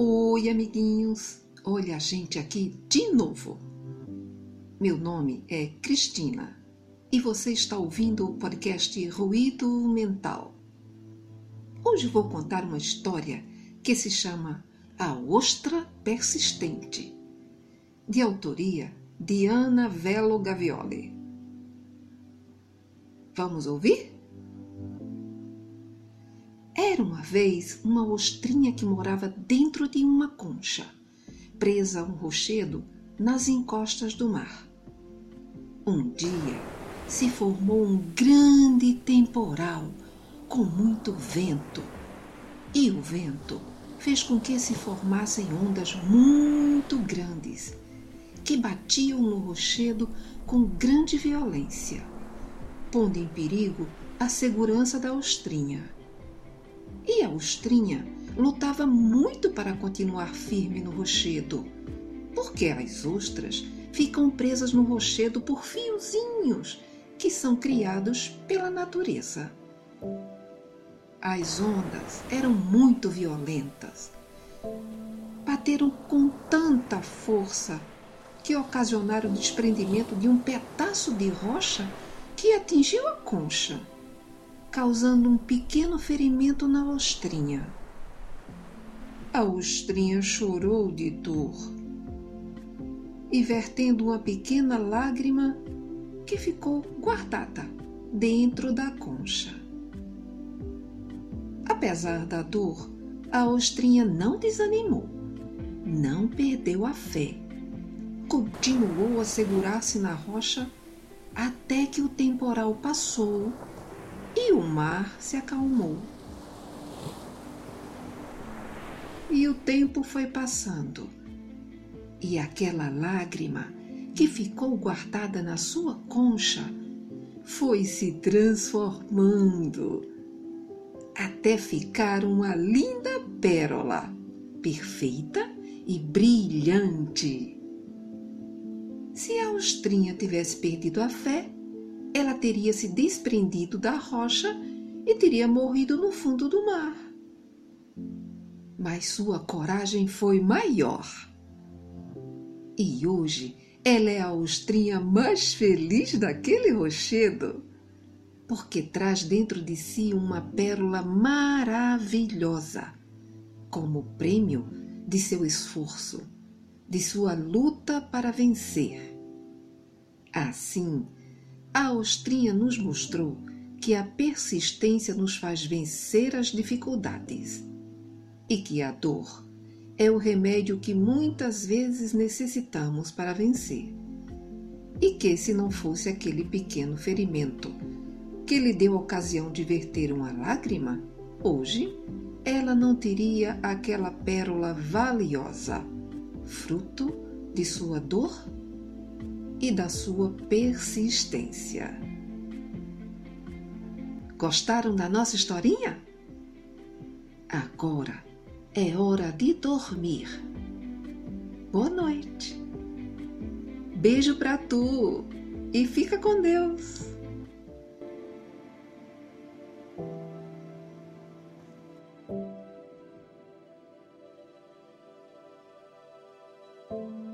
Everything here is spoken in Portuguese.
Oi, amiguinhos! Olha a gente aqui de novo. Meu nome é Cristina e você está ouvindo o podcast Ruído Mental. Hoje vou contar uma história que se chama A Ostra Persistente, de autoria de Ana Velo Gavioli. Vamos ouvir? Era uma vez uma ostrinha que morava dentro de uma concha, presa a um rochedo nas encostas do mar. Um dia se formou um grande temporal com muito vento, e o vento fez com que se formassem ondas muito grandes que batiam no rochedo com grande violência, pondo em perigo a segurança da ostrinha. A ostrinha lutava muito para continuar firme no rochedo, porque as ostras ficam presas no rochedo por fiozinhos que são criados pela natureza. As ondas eram muito violentas. Bateram com tanta força que ocasionaram o desprendimento de um pedaço de rocha que atingiu a concha causando um pequeno ferimento na ostrinha. A ostrinha chorou de dor e, vertendo uma pequena lágrima que ficou guardada dentro da concha. Apesar da dor, a ostrinha não desanimou, não perdeu a fé. Continuou a segurar-se na rocha até que o temporal passou e o mar se acalmou. E o tempo foi passando, e aquela lágrima que ficou guardada na sua concha foi se transformando até ficar uma linda pérola, perfeita e brilhante. Se a ostrinha tivesse perdido a fé, ela teria se desprendido da rocha e teria morrido no fundo do mar. Mas sua coragem foi maior. E hoje ela é a ostrinha mais feliz daquele rochedo, porque traz dentro de si uma pérola maravilhosa, como prêmio de seu esforço, de sua luta para vencer. Assim, a Austrinha nos mostrou que a persistência nos faz vencer as dificuldades e que a dor é o remédio que muitas vezes necessitamos para vencer. E que, se não fosse aquele pequeno ferimento que lhe deu ocasião de verter uma lágrima, hoje ela não teria aquela pérola valiosa, fruto de sua dor e da sua persistência. Gostaram da nossa historinha? Agora é hora de dormir. Boa noite. Beijo para tu e fica com Deus. thank